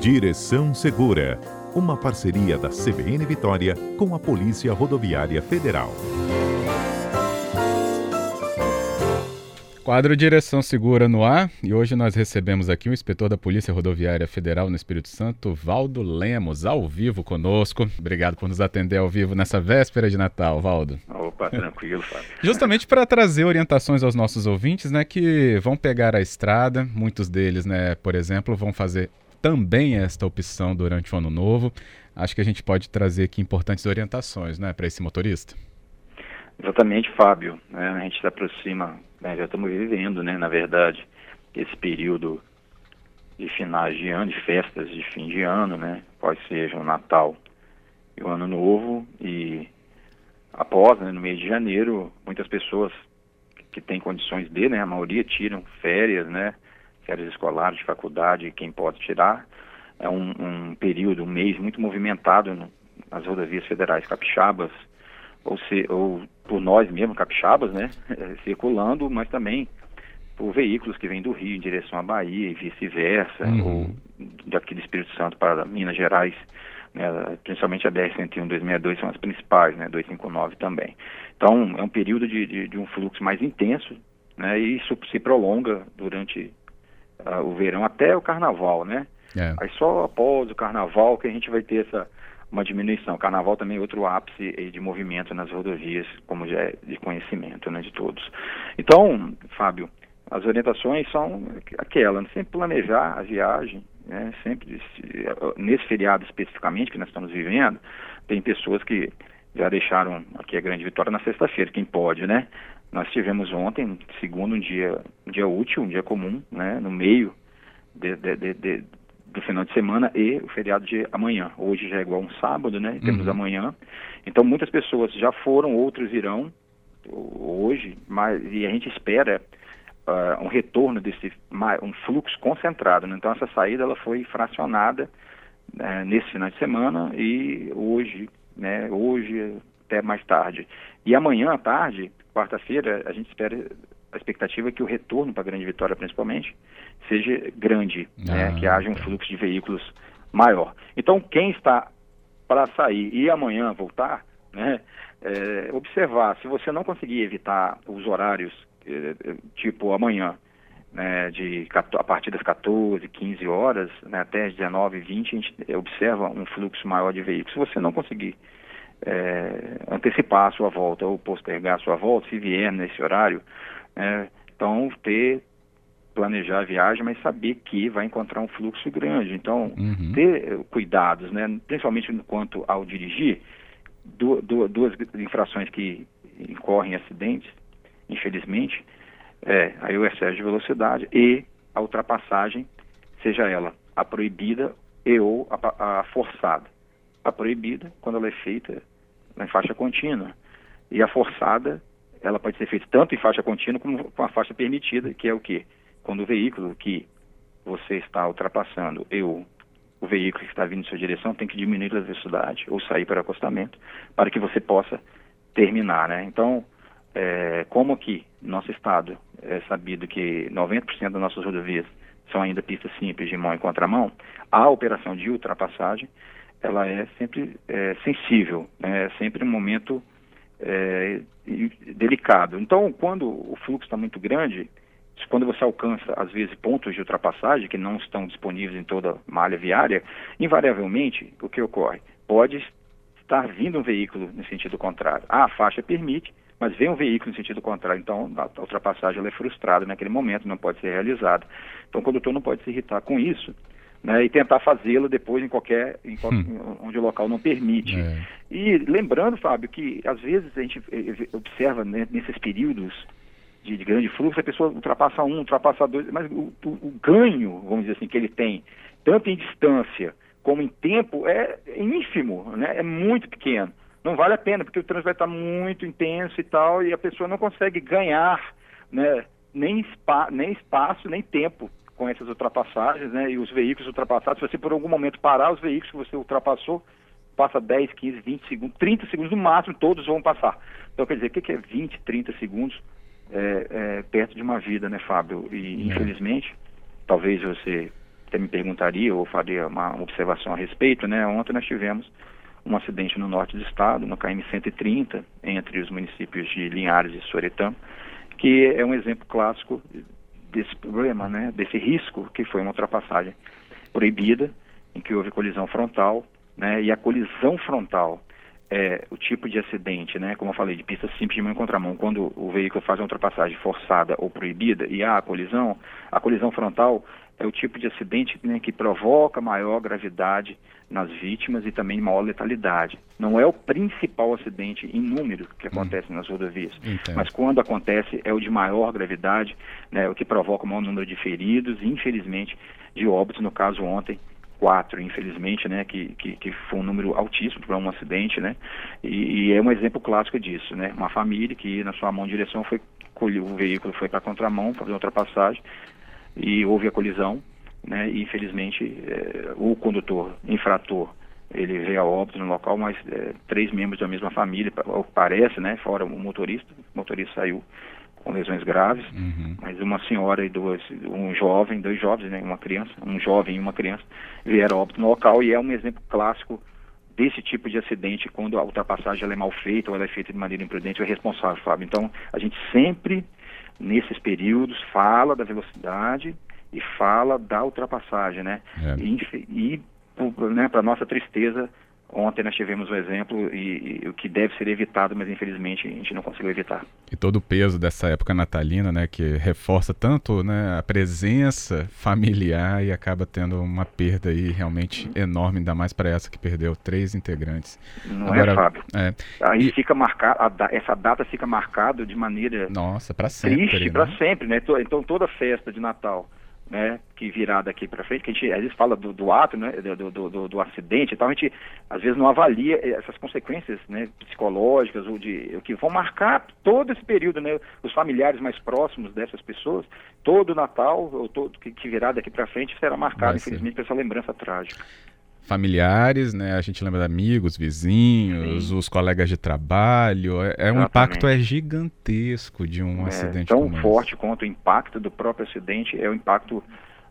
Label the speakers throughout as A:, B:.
A: Direção Segura, uma parceria da CBN Vitória com a Polícia Rodoviária Federal.
B: Quadro Direção Segura no ar e hoje nós recebemos aqui o inspetor da Polícia Rodoviária Federal no Espírito Santo, Valdo Lemos, ao vivo conosco. Obrigado por nos atender ao vivo nessa véspera de Natal, Valdo.
C: Opa, tranquilo, Fábio.
B: Justamente para trazer orientações aos nossos ouvintes, né, que vão pegar a estrada, muitos deles, né, por exemplo, vão fazer também esta opção durante o ano novo. Acho que a gente pode trazer aqui importantes orientações, né, para esse motorista.
C: Exatamente, Fábio. É, a gente se aproxima, né, já estamos vivendo, né, na verdade, esse período de finais de ano, de festas de fim de ano, né, pode seja o Natal e o Ano Novo, e após, né, no mês de janeiro, muitas pessoas que têm condições de, né, a maioria tiram férias, né, férias escolares, de faculdade, quem pode tirar. É um, um período, um mês muito movimentado no, nas rodovias federais capixabas, ou, se, ou por nós mesmos, capixabas, né, circulando, mas também por veículos que vêm do Rio em direção à Bahia e vice-versa, uhum. ou daqui do Espírito Santo para Minas Gerais, né, principalmente a BR-101 262 são as principais, né, 259 também. Então, é um período de, de, de um fluxo mais intenso, né, e isso se prolonga durante uh, o verão até o carnaval, né? É. Aí só após o carnaval que a gente vai ter essa uma diminuição. Carnaval também é outro ápice de movimento nas rodovias, como já é de conhecimento né, de todos. Então, Fábio, as orientações são aquelas, né? sempre planejar a viagem, né, sempre nesse feriado especificamente que nós estamos vivendo, tem pessoas que já deixaram aqui a grande vitória na sexta-feira, quem pode, né? Nós tivemos ontem, segundo, um dia, um dia útil, um dia comum, né, no meio de, de, de, do final de semana e o feriado de amanhã. Hoje já é igual um sábado, né? Temos uhum. amanhã. Então muitas pessoas já foram, outros irão hoje, mas e a gente espera uh, um retorno desse um fluxo concentrado. Né? Então essa saída ela foi fracionada uh, nesse final de semana e hoje, né? Hoje até mais tarde. E amanhã à tarde quarta-feira, a gente espera, a expectativa é que o retorno para a Grande Vitória, principalmente, seja grande, né? ah, né? que haja um fluxo de veículos maior. Então, quem está para sair e amanhã voltar, né, é, observar, se você não conseguir evitar os horários, é, tipo amanhã, né, de, a partir das 14, 15 horas, né, até as 19, 20, a gente observa um fluxo maior de veículos. Se você não conseguir é, antecipar a sua volta ou postergar a sua volta, se vier nesse horário. É, então, ter, planejar a viagem, mas saber que vai encontrar um fluxo grande. Então, uhum. ter cuidados, né, principalmente quanto ao dirigir, du du duas infrações que incorrem acidentes, infelizmente, é aí o excesso de velocidade e a ultrapassagem, seja ela a proibida e ou a, a forçada. A proibida, quando ela é feita em faixa contínua. E a forçada, ela pode ser feita tanto em faixa contínua como com a faixa permitida, que é o quê? Quando o veículo que você está ultrapassando e o, veículo que está vindo em sua direção tem que diminuir a velocidade ou sair para acostamento para que você possa terminar, né? Então, é, como aqui, nosso estado, é sabido que 90% das nossas rodovias são ainda pistas simples de mão e contramão, a operação de ultrapassagem ela é sempre é, sensível, né? é sempre um momento é, delicado. Então, quando o fluxo está muito grande, quando você alcança, às vezes, pontos de ultrapassagem que não estão disponíveis em toda malha viária, invariavelmente, o que ocorre? Pode estar vindo um veículo no sentido contrário. Ah, a faixa permite, mas vem um veículo no sentido contrário, então a ultrapassagem é frustrada naquele momento, não pode ser realizada. Então o condutor não pode se irritar com isso, né, e tentar fazê-la depois em qualquer, em, hum. onde o local não permite. É. E lembrando, Fábio, que às vezes a gente eh, eh, observa né, nesses períodos de, de, grande fluxo, a pessoa ultrapassa um, ultrapassa dois, mas o, o, o, ganho, vamos dizer assim, que ele tem, tanto em distância como em tempo, é ínfimo, né, é muito pequeno. Não vale a pena, porque o trânsito vai estar muito intenso e tal, e a pessoa não consegue ganhar né, nem, spa, nem espaço, nem tempo com essas ultrapassagens, né? E os veículos ultrapassados, se você por algum momento parar os veículos que você ultrapassou, passa 10, 15, 20 segundos, 30 segundos no máximo, todos vão passar. Então, quer dizer, o que é 20, 30 segundos é, é, perto de uma vida, né, Fábio? E, é. infelizmente, talvez você até me perguntaria ou faria uma observação a respeito, né? Ontem nós tivemos um acidente no norte do estado, no KM 130, entre os municípios de Linhares e Soretã, que é um exemplo clássico desse problema, né? Desse risco que foi uma ultrapassagem proibida, em que houve colisão frontal, né? E a colisão frontal é o tipo de acidente, né? Como eu falei, de pista simples de mão em contramão, quando o veículo faz uma ultrapassagem forçada ou proibida e há a colisão, a colisão frontal é o tipo de acidente né, que provoca maior gravidade nas vítimas e também maior letalidade. Não é o principal acidente em número que hum. acontece hum. nas rodovias, Entendo. mas quando acontece é o de maior gravidade, né, o que provoca o maior número de feridos e, infelizmente, de óbitos, no caso ontem, quatro, infelizmente, né, que, que, que foi um número altíssimo para um acidente, né, e, e, é um exemplo clássico disso, né, uma família que na sua mão de direção foi o veículo foi para contramão, fazer ultrapassagem e houve a colisão, né, e infelizmente é, o condutor infrator ele veio a óbito no local, mas é, três membros da mesma família, parece, né, fora o motorista, o motorista saiu com lesões graves, uhum. mas uma senhora e duas, um jovem, dois jovens, né, uma criança, um jovem e uma criança, vieram óbito no local e é um exemplo clássico desse tipo de acidente quando a ultrapassagem é mal feita ou ela é feita de maneira imprudente ou é responsável, Fábio. Então, a gente sempre, nesses períodos, fala da velocidade e fala da ultrapassagem, né? É. E, e né, para nossa tristeza, Ontem nós tivemos um exemplo e, e, o que deve ser evitado, mas infelizmente a gente não conseguiu evitar.
B: E todo o peso dessa época natalina, né, que reforça tanto né, a presença familiar e acaba tendo uma perda aí realmente enorme, ainda mais para essa que perdeu três integrantes.
C: Não é, Agora, é, Fábio? É. Aí e... fica marcada, essa data fica marcada de maneira
B: Nossa, para sempre,
C: triste
B: né?
C: para sempre, né? Então toda festa de Natal né, que virá daqui para frente, que a gente às vezes fala do, do ato, né, do, do, do, acidente e tal, a gente às vezes não avalia essas consequências né, psicológicas ou de o que vão marcar todo esse período, né, os familiares mais próximos dessas pessoas, todo o Natal ou todo que, que virá daqui para frente será marcado, infelizmente, por essa lembrança trágica
B: familiares, né? A gente lembra de amigos, vizinhos, Sim. os colegas de trabalho. É, é um impacto é gigantesco de um é, acidente
C: tão forte quanto o impacto do próprio acidente é o impacto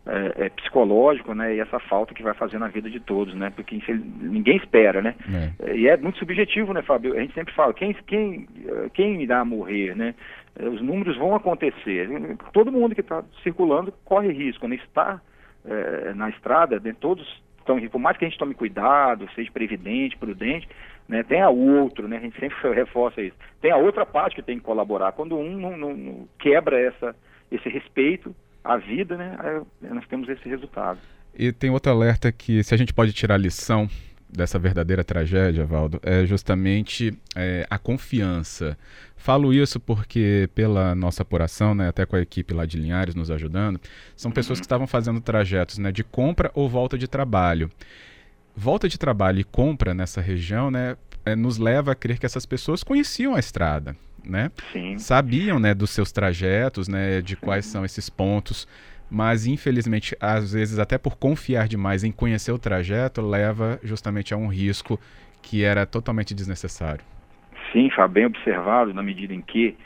C: é, é, psicológico, né? E essa falta que vai fazer na vida de todos, né? Porque ninguém espera, né? É. E é muito subjetivo, né, Fábio? A gente sempre fala quem quem quem irá morrer, né? Os números vão acontecer. Todo mundo que está circulando corre risco, né? Está é, na estrada, né? todos então, por mais que a gente tome cuidado, seja previdente, prudente, né, tem a outro, né, a gente sempre reforça isso, tem a outra parte que tem que colaborar. Quando um não, não, não quebra essa, esse respeito à vida, né, nós temos esse resultado.
B: E tem outro alerta que se a gente pode tirar lição dessa verdadeira tragédia, Valdo, é justamente é, a confiança. Falo isso porque, pela nossa apuração, né, até com a equipe lá de Linhares nos ajudando, são pessoas que estavam fazendo trajetos né, de compra ou volta de trabalho. Volta de trabalho e compra nessa região né, é, nos leva a crer que essas pessoas conheciam a estrada. Né?
C: Sim.
B: Sabiam né, dos seus trajetos, né, de quais são esses pontos mas infelizmente, às vezes, até por confiar demais em conhecer o trajeto, leva justamente a um risco que era totalmente desnecessário.
C: Sim, Fábio, bem observado, na medida em que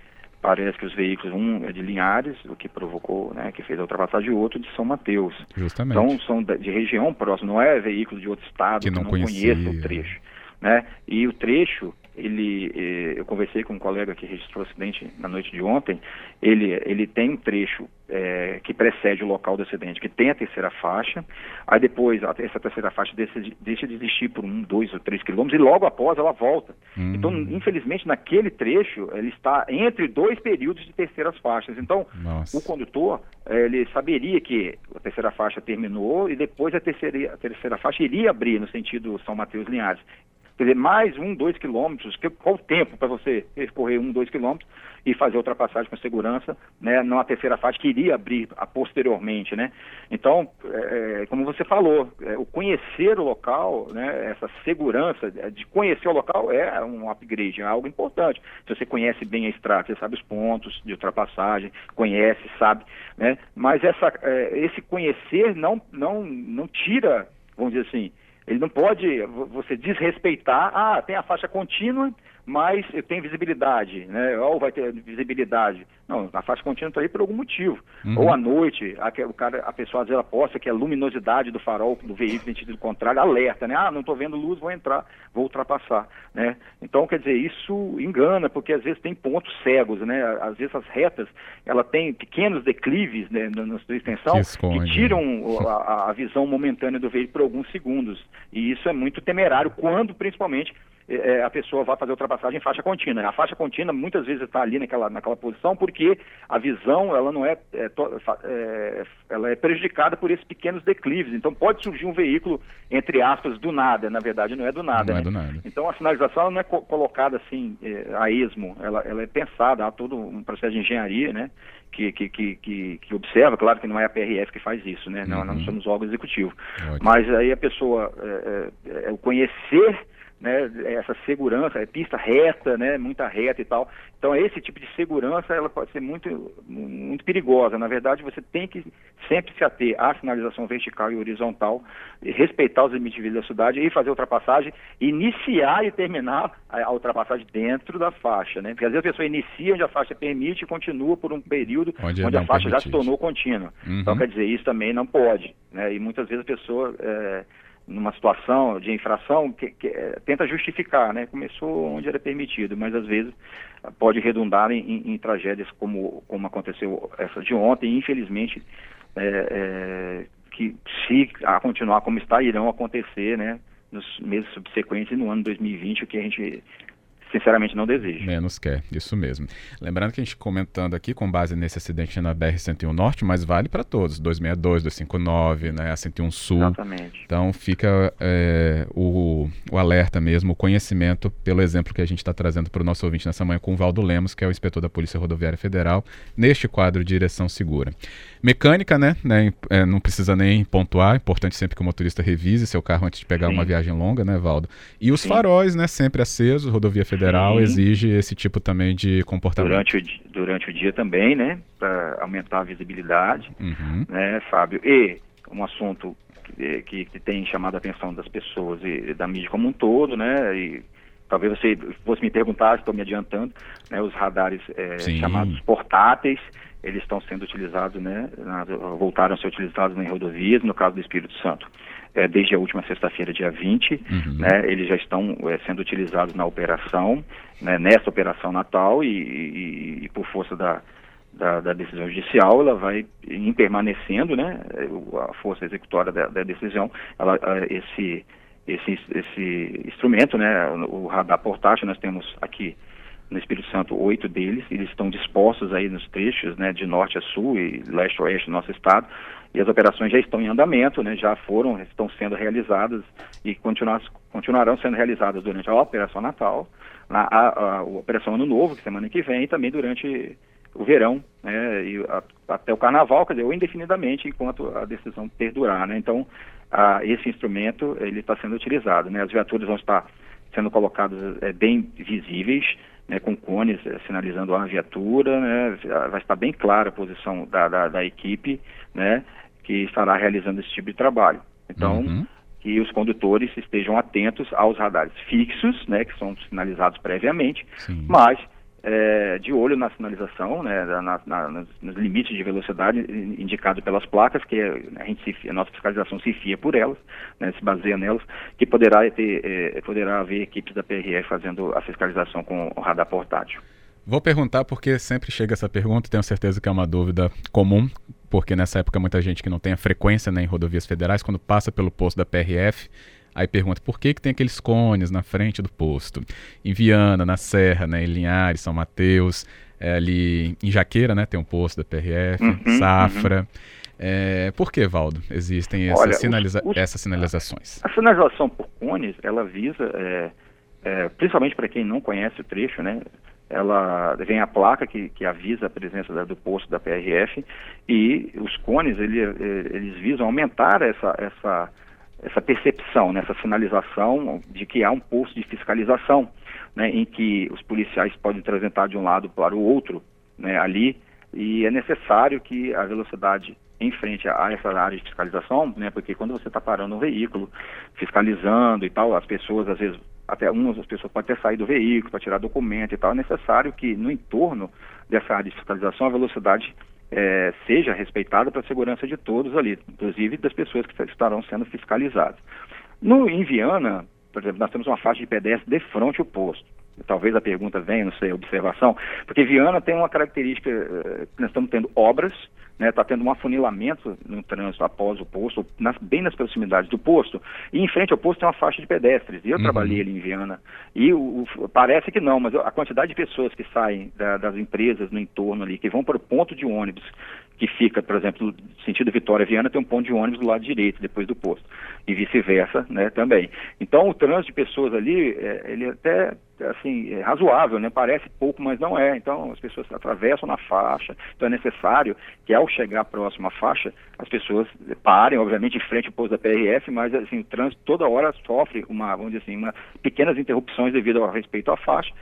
C: parece que os veículos, um é de Linhares, o que provocou, né, que fez a ultrapassagem, e outro de São Mateus.
B: Justamente.
C: Então, são de região próxima, não é veículo de outro estado que, que não, não conheça o trecho. Né? E o trecho ele, eh, eu conversei com um colega que registrou o acidente na noite de ontem, ele, ele tem um trecho é, que precede o local do acidente, que tem a terceira faixa, aí depois a, essa terceira faixa deixa, deixa de existir por um, dois ou três quilômetros, e logo após ela volta. Hum. Então, infelizmente, naquele trecho, ele está entre dois períodos de terceiras faixas. Então, Nossa. o condutor, é, ele saberia que a terceira faixa terminou e depois a terceira, a terceira faixa iria abrir no sentido São Mateus Linhares. Quer dizer, mais um, dois quilômetros, que, qual o tempo para você percorrer um, dois quilômetros e fazer a ultrapassagem com segurança, né, numa terceira faixa que iria abrir a, posteriormente, né? Então, é, é como você falou, é, o conhecer o local, né, essa segurança de conhecer o local é um upgrade, é algo importante. Se você conhece bem a estrada, você sabe os pontos de ultrapassagem, conhece, sabe, né? Mas essa, é, esse conhecer não, não, não tira, vamos dizer assim, ele não pode você desrespeitar, ah, tem a faixa contínua, mas tem visibilidade, né? Ou vai ter visibilidade. Não, a faixa contínua está aí por algum motivo. Uhum. Ou à noite, a, o cara, a pessoa às vezes aposta que a luminosidade do farol do veículo em sentido contrário alerta, né? Ah, não estou vendo luz, vou entrar, vou ultrapassar, né? Então, quer dizer, isso engana, porque às vezes tem pontos cegos, né? Às vezes as retas, ela tem pequenos declives né, na sua extensão que, que né? tiram a, a visão momentânea do veículo por alguns segundos. E isso é muito temerário quando, principalmente, é, a pessoa vai fazer ultrapassagem em faixa contínua. A faixa contínua muitas vezes está ali naquela, naquela posição porque a visão ela não é, é, é, ela é prejudicada por esses pequenos declives. Então pode surgir um veículo entre aspas do nada. Na verdade não é do nada.
B: Não
C: né?
B: é do nada.
C: Então a sinalização não é co colocada assim é, a esmo. Ela, ela é pensada há todo um processo de engenharia, né? Que, que, que, que, observa, claro que não é a PRF que faz isso, né? Não, uhum. não somos órgão executivo. Ótimo. Mas aí a pessoa é, é, é conhecer né, essa segurança, é pista reta, né, muita reta e tal. Então esse tipo de segurança ela pode ser muito muito perigosa. Na verdade, você tem que sempre se ater à sinalização vertical e horizontal, respeitar os limites de velocidade e fazer a ultrapassagem, iniciar e terminar a, ultrapassagem dentro da faixa, né? Porque às vezes a pessoa inicia onde a faixa permite e continua por um período onde, onde a faixa já se tornou contínua. Uhum. Então quer dizer, isso também não pode, né? E muitas vezes a pessoa é, numa situação de infração, que, que é, tenta justificar, né? Começou onde era permitido, mas às vezes pode redundar em, em, em tragédias como, como aconteceu essa de ontem, infelizmente, é, é, que se a continuar como está, irão acontecer, né? Nos meses subsequentes e no ano 2020, o que a gente sinceramente não desejo.
B: Menos quer, isso mesmo. Lembrando que a gente comentando aqui com base nesse acidente na BR-101 Norte, mas vale para todos, 262, 259, né, a 101 Sul.
C: Exatamente.
B: Então fica é, o, o alerta mesmo, o conhecimento, pelo exemplo que a gente está trazendo para o nosso ouvinte nessa manhã com o Valdo Lemos, que é o inspetor da Polícia Rodoviária Federal, neste quadro de Direção Segura. Mecânica, né, né é, não precisa nem pontuar, é importante sempre que o motorista revise seu carro antes de pegar Sim. uma viagem longa, né, Valdo? E os Sim. faróis, né, sempre acesos, rodovia federal federal Sim. exige esse tipo também de comportamento.
C: Durante o, durante o dia também, né? Para aumentar a visibilidade, uhum. né, Fábio? E um assunto que, que, que, tem chamado a atenção das pessoas e da mídia como um todo, né? E talvez você fosse me perguntar, estou me adiantando, né? Os radares é, chamados portáteis, eles estão sendo utilizados, né? voltaram a ser utilizados em rodovias, no caso do Espírito Santo é, desde a última sexta-feira, dia 20, uhum. né, eles já estão é, sendo utilizados na operação, né, nessa operação Natal e, e, e por força da, da, da, decisão judicial, ela vai em permanecendo, né, a força executória da, da decisão, ela, esse, esse, esse instrumento, né, o radar portátil, nós temos aqui no Espírito Santo oito deles, eles estão dispostos aí nos trechos, né, de norte a sul e leste a oeste do nosso estado, e as operações já estão em andamento, né, já foram, estão sendo realizadas e continuar, continuarão sendo realizadas durante a Operação Natal, na, a, a, a Operação Ano Novo, que semana que vem, e também durante o verão, né, e a, até o Carnaval, quer dizer, ou indefinidamente, enquanto a decisão perdurar, né, então a, esse instrumento, ele está sendo utilizado, né, as viaturas vão estar sendo colocadas é, bem visíveis, né, com cones é, sinalizando a viatura, né, vai estar bem clara a posição da, da, da equipe, né, que estará realizando esse tipo de trabalho. Então, uhum. que os condutores estejam atentos aos radares fixos, né, que são sinalizados previamente, Sim. mas é, de olho na sinalização, né, na, na, nos limites de velocidade indicados pelas placas, que a, gente se, a nossa fiscalização se fia por elas, né, se baseia nelas, que poderá, ter, é, poderá haver equipes da PRF fazendo a fiscalização com o radar portátil.
B: Vou perguntar porque sempre chega essa pergunta, tenho certeza que é uma dúvida comum, porque nessa época muita gente que não tem a frequência né, em rodovias federais, quando passa pelo posto da PRF, aí pergunta por que, que tem aqueles cones na frente do posto. Em Viana, na Serra, né, em Linhares, São Mateus, é, ali em Jaqueira, né, tem um posto da PRF, uhum, Safra. Uhum. É, por que, Valdo, existem essas, Olha, sinaliza os, os, essas sinalizações?
C: A, a, sinalização por cones, ela visa, é, é, principalmente para quem não conhece o trecho, né, ela vem a placa que, que avisa a presença da, do posto da PRF e os cones ele, eles visam aumentar essa, essa, essa percepção, né, essa sinalização de que há um posto de fiscalização, né, em que os policiais podem transitar de um lado para o outro, né, ali, e é necessário que a velocidade em frente a essa área de fiscalização, né, porque quando você está parando um veículo, fiscalizando e tal, as pessoas às vezes até umas pessoas podem até sair do veículo para tirar documento e tal. É necessário que no entorno dessa área de fiscalização a velocidade é, seja respeitada para a segurança de todos ali, inclusive das pessoas que estarão sendo fiscalizadas. No, em Viana, por exemplo, nós temos uma faixa de pedestre de frente ao posto. Talvez a pergunta venha, não sei, observação, porque Viana tem uma característica, eh, nós estamos tendo obras, está né, tá tendo um afunilamento no trânsito após o posto, nas, bem nas proximidades do posto, e em frente ao posto tem uma faixa de pedestres. E eu uhum. trabalhei ali em Viana, e o, o, parece que não, mas a quantidade de pessoas que saem da, das empresas no entorno ali, que vão para o ponto de ônibus, que fica, por exemplo, sentido Vitória Viana, tem um ponto de ônibus do lado direito, depois do posto, e vice-versa, né, também. Então, o trânsito de pessoas ali, é, ele até, assim, é razoável, né, parece pouco, mas não é. Então, as pessoas atravessam na faixa, então é necessário que, ao chegar próximo à faixa, as pessoas parem, obviamente, em frente ao posto da PRF, mas, assim, o trânsito toda hora sofre uma, vamos dizer assim, uma, pequenas interrupções devido ao respeito à faixa,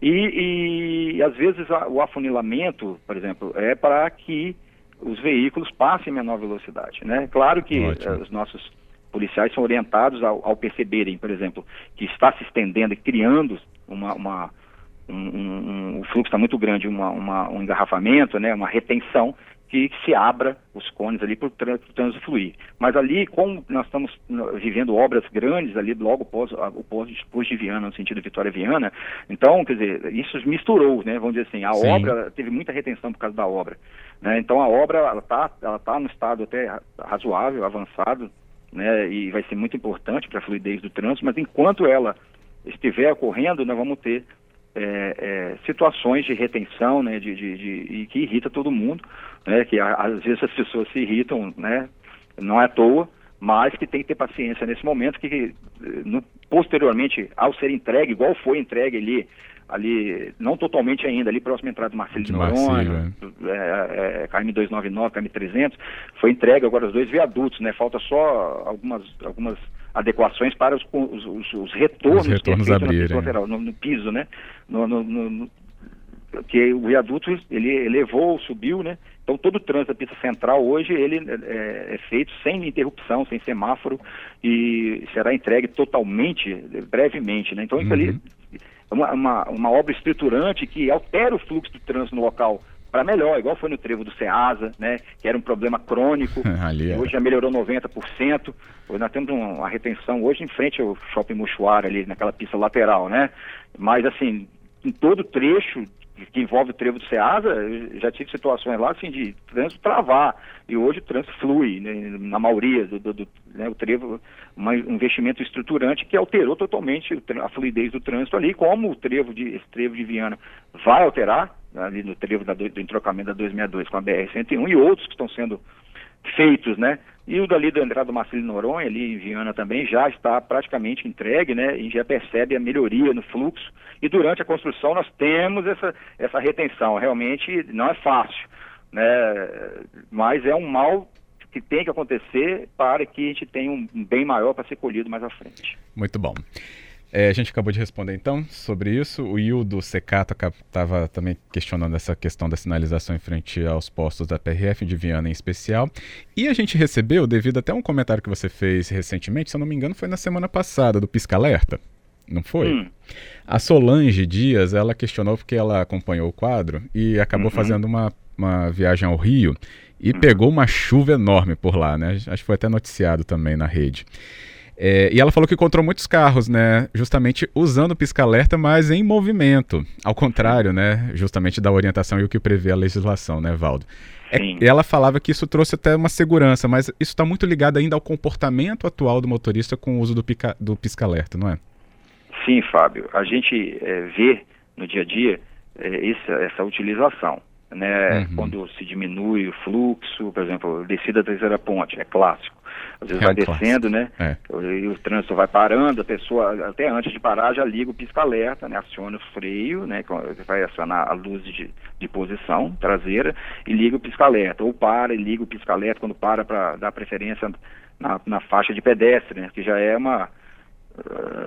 C: e, e às vezes a, o afunilamento, por exemplo, é para que os veículos passem em menor velocidade. Né? Claro que uh, os nossos policiais são orientados ao, ao, perceberem, por exemplo, que está se estendendo e criando uma, uma um, um, um, fluxo está muito grande, uma, uma, um engarrafamento, né, uma retenção, que se abra os cones ali para o trânsito fluir. Mas ali, como nós estamos vivendo obras grandes ali, logo após o pós de Viana, no sentido Vitória Viana, então, quer dizer, isso misturou, né, vamos dizer assim, a Sim. obra teve muita retenção por causa da obra. Né, então a obra, ela está ela tá no estado até razoável, avançado, né, e vai ser muito importante para a fluidez do trânsito, mas enquanto ela estiver ocorrendo, nós vamos ter é, é, situações de retenção, né, de, de, de, e que irrita todo mundo, né, que a, às vezes as pessoas se irritam, né, não é à toa, mas que tem que ter paciência nesse momento, que no, posteriormente, ao ser entregue, igual foi entregue ali, ali, não totalmente ainda, ali próximo à entrada do Marcelo de, Noronha, é. é, é, KM299, KM300, foi entregue agora os dois viadutos, né, falta só algumas, algumas adequações para os, os, os, os retornos,
B: os retornos
C: que é
B: abrir,
C: lateral, no, no, piso, né? No, no, no, que o viaduto ele elevou, subiu, né? Então todo o trânsito da pista central hoje ele é, é feito sem interrupção, sem semáforo e será entregue totalmente, brevemente, né? Então uhum. isso ali uhum. é uma, uma, uma obra estruturante que altera o fluxo do trânsito no local para melhor, igual foi no trevo do Ceasa, né, que era um problema crônico, é. hoje já melhorou 90%, hoje nós temos uma retenção hoje em frente ao Shopping Mochuara ali, naquela pista lateral, né, mas assim, em todo trecho que envolve o trevo do Ceasa, já tive situações lá assim de trânsito travar, e hoje o trânsito flui, né, na maioria do, do, do né, o trevo, um investimento estruturante que alterou totalmente a fluidez do trânsito ali, como o trevo de, esse trevo de Viana vai alterar, ali no trevo da, do entrocamento da 262 com a BR-101 e outros que estão sendo feitos, né? E o dali da entrada do Marcelo Noronha, ali em Viana também, já está praticamente entregue, né? E já percebe a melhoria no fluxo. E durante a construção nós temos essa, essa retenção. Realmente não é fácil, né? Mas é um mal que tem que acontecer para que a gente tenha um bem maior para ser colhido mais à frente.
B: Muito bom. É, a gente acabou de responder então sobre isso. O Hildo Secato estava também questionando essa questão da sinalização em frente aos postos da PRF de Viana em especial. E a gente recebeu, devido até um comentário que você fez recentemente, se eu não me engano, foi na semana passada, do Pisca Alerta. Não foi? Hum. A Solange Dias, ela questionou porque ela acompanhou o quadro e acabou uhum. fazendo uma, uma viagem ao Rio e uhum. pegou uma chuva enorme por lá, né? Acho que foi até noticiado também na rede. É, e ela falou que encontrou muitos carros, né? Justamente usando o pisca-alerta, mas em movimento. Ao contrário, né? Justamente da orientação e o que prevê a legislação, né, Valdo? É, ela falava que isso trouxe até uma segurança, mas isso está muito ligado ainda ao comportamento atual do motorista com o uso do, pica, do pisca-alerta, não é?
C: Sim, Fábio. A gente é, vê no dia a dia é, essa, essa utilização. Né, uhum. Quando se diminui o fluxo, por exemplo, descida da terceira ponte, é clássico às vezes é vai descendo, né? É. E o trânsito vai parando, a pessoa, até antes de parar, já liga o pisca-alerta, né? Aciona o freio, né? Vai acionar a luz de, de posição traseira e liga o pisca-alerta. Ou para e liga o pisca-alerta quando para para dar preferência na, na faixa de pedestre, né? Que já é uma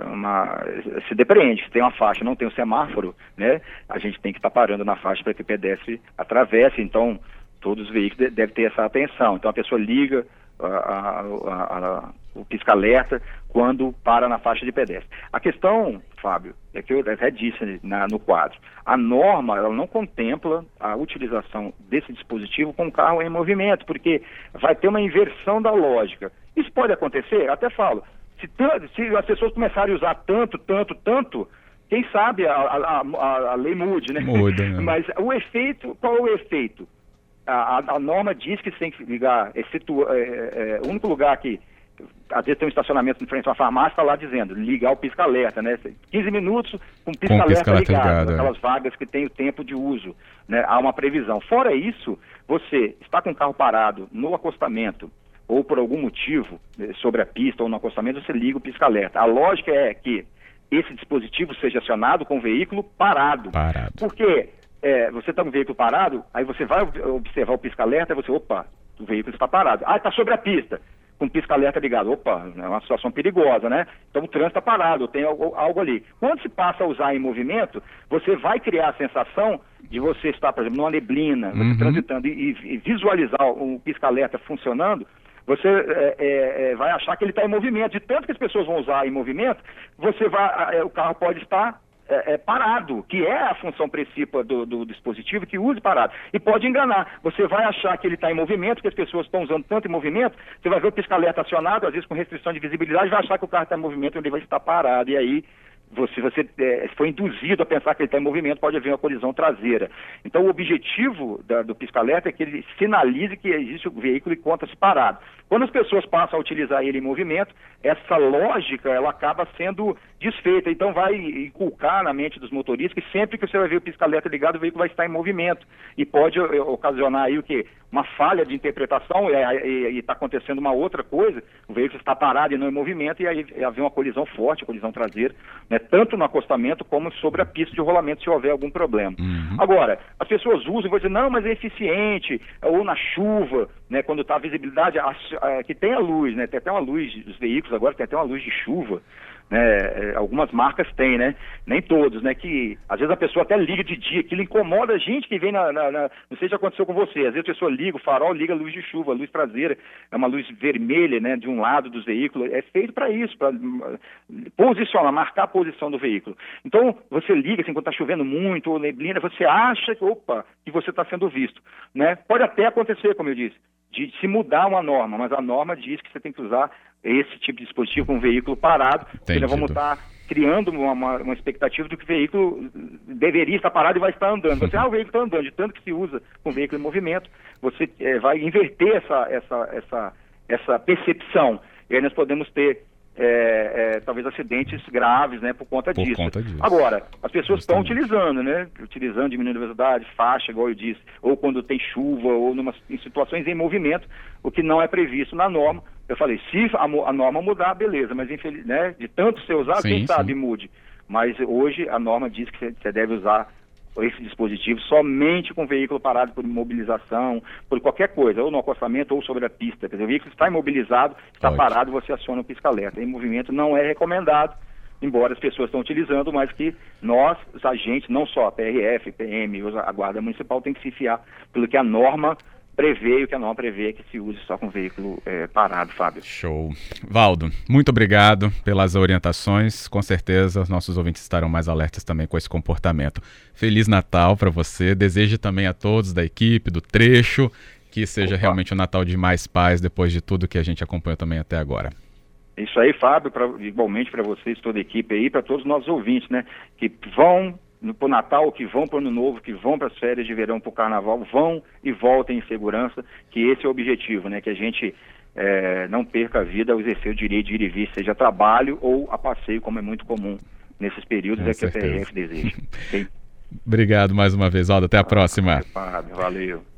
C: uma, se depreende, se tem uma faixa, não tem um semáforo, né, a gente tem que estar tá parando na faixa para que o pedestre atravesse, então todos os veículos devem ter essa atenção. Então a pessoa liga a, a, o pisca-alerta quando para na faixa de pedestre. A questão, Fábio, é que eu até disse na, no quadro, a norma ela não contempla a utilização desse dispositivo com carro em movimento, porque vai ter uma inversão da lógica. Isso pode acontecer? Até falo, se, se as pessoas começarem a usar tanto, tanto, tanto, quem sabe a, a, a, a lei mude, né?
B: Muda, né?
C: Mas o efeito, qual é o efeito? A, a, norma diz que você tem que ligar, exceto, é, é, o único lugar que às vezes tem um estacionamento em frente a uma farmácia, está lá dizendo, ligar o pisca-alerta, né? 15 minutos com pisca-alerta pisca ligado, ligado, é. aquelas é. vagas que tem o tempo de uso, né? Há uma previsão. Fora isso, você está com o carro parado no acostamento, ou por algum motivo, né, sobre a pista ou no acostamento, você liga o pisca-alerta. A lógica é que esse dispositivo seja acionado com o veículo parado.
B: Parado.
C: Porque é, você está com o veículo parado, aí você vai observar o pisca-alerta e você, opa, o veículo está parado. Ah, está sobre a pista com pisca-alerta ligado. Opa, é uma situação perigosa, né? Então o trânsito está parado, tem algo, algo, ali. Quando se passa a usar em movimento, você vai criar a sensação de você estar, por exemplo, numa neblina, uhum. transitando e, e, visualizar o pisca-alerta funcionando, você é, é, é vai achar que ele está em movimento. De tanto que as pessoas vão usar em movimento, você vai, é, o carro pode estar é, é, parado, que é a função principal do, do, dispositivo, que use parado. E pode enganar. Você vai achar que ele está em movimento, que as pessoas estão usando tanto em movimento, você vai ver o pisca-alerta acionado, às vezes com restrição de visibilidade, vai achar que o carro está em movimento e ele vai estar parado. E aí você, você é, foi induzido a pensar que ele está em movimento, pode haver uma colisão traseira. Então, o objetivo da, do pisca-alerta é que ele sinalize que existe o veículo e conta-se parado. Quando as pessoas passam a utilizar ele em movimento, essa lógica ela acaba sendo desfeita. Então, vai inculcar na mente dos motoristas que sempre que você vai ver o pisca-alerta ligado, o veículo vai estar em movimento. E pode eh, ocasionar aí o quê? Uma falha de interpretação e está acontecendo uma outra coisa, o veículo está parado e não em movimento, e aí haver uma colisão forte, colisão traseira, né? Tanto no acostamento como sobre a pista de rolamento se houver algum problema. Uhum. Agora, as pessoas usam e vão dizer, não, mas é eficiente, ou na chuva, né, quando está a visibilidade, a, a, que tem a luz, né, tem até uma luz dos veículos agora, tem até uma luz de chuva, né? É, algumas marcas têm, né? Nem todos, né? Que às vezes a pessoa até liga de dia, aquilo incomoda a gente que vem na, na, na, Não sei se aconteceu com você. Às vezes a pessoa liga o farol, liga luz de chuva, luz traseira, é uma luz vermelha, né? De um lado dos veículos. É feito para isso, para posicionar, marcar a posição do veículo. Então, você liga assim, quando está chovendo muito ou neblina, você acha que, opa, que você está sendo visto, né? Pode até acontecer, como eu disse, de se mudar uma norma, mas a norma diz que você tem que usar esse tipo de dispositivo com um veículo parado, porque nós vamos estar criando uma, uma, uma, expectativa de que o veículo deveria estar parado e vai estar andando. Você, ah, o veículo está andando, de tanto que se usa com veículo em movimento, você é, vai inverter essa, essa, essa, essa percepção. E aí nós podemos ter é, é, talvez acidentes graves, né, por conta por disso. Conta disso. Agora, as pessoas estão utilizando, né, utilizando diminuindo a velocidade, faixa, igual eu disse, ou quando tem chuva, ou numa, em situações em movimento, o que não é previsto na norma. Eu falei, se a, a norma mudar, beleza, mas infeliz, né, de tanto ser usado, sim, quem sim. sabe mude. Mas hoje a norma diz que você deve usar esse dispositivo somente com veículo parado por imobilização, por qualquer coisa, ou no acostamento ou sobre a pista. Quer dizer, o veículo está imobilizado, está Ótimo. parado, você aciona o pisca-alerta. Em movimento não é recomendado, embora as pessoas estão utilizando, mas que nós, os agentes, não só a PRF, PM, a Guarda Municipal, tem que se fiar pelo que a norma prevê o que a norma prevê que se use só com veículo é, parado, Fábio.
B: Show. Valdo, muito obrigado pelas orientações. Com certeza os nossos ouvintes estarão mais alertas também com esse comportamento. Feliz Natal para você. Desejo também a todos da equipe, do trecho, que seja Opa. realmente um Natal de mais paz depois de tudo que a gente acompanhou também até agora.
C: Isso aí, Fábio, pra, igualmente para vocês, toda a equipe aí, para todos os nossos ouvintes, né? Que vão para o Natal, que vão para o Ano Novo, que vão para as férias de verão, para o Carnaval, vão e voltem em segurança, que esse é o objetivo, né? Que a gente é, não perca a vida ao exercer o direito de ir e vir, seja trabalho ou a passeio, como é muito comum nesses períodos, Com é certeza. que a PRF deseja.
B: Obrigado mais uma vez, Aldo. Até a próxima.
C: Valeu.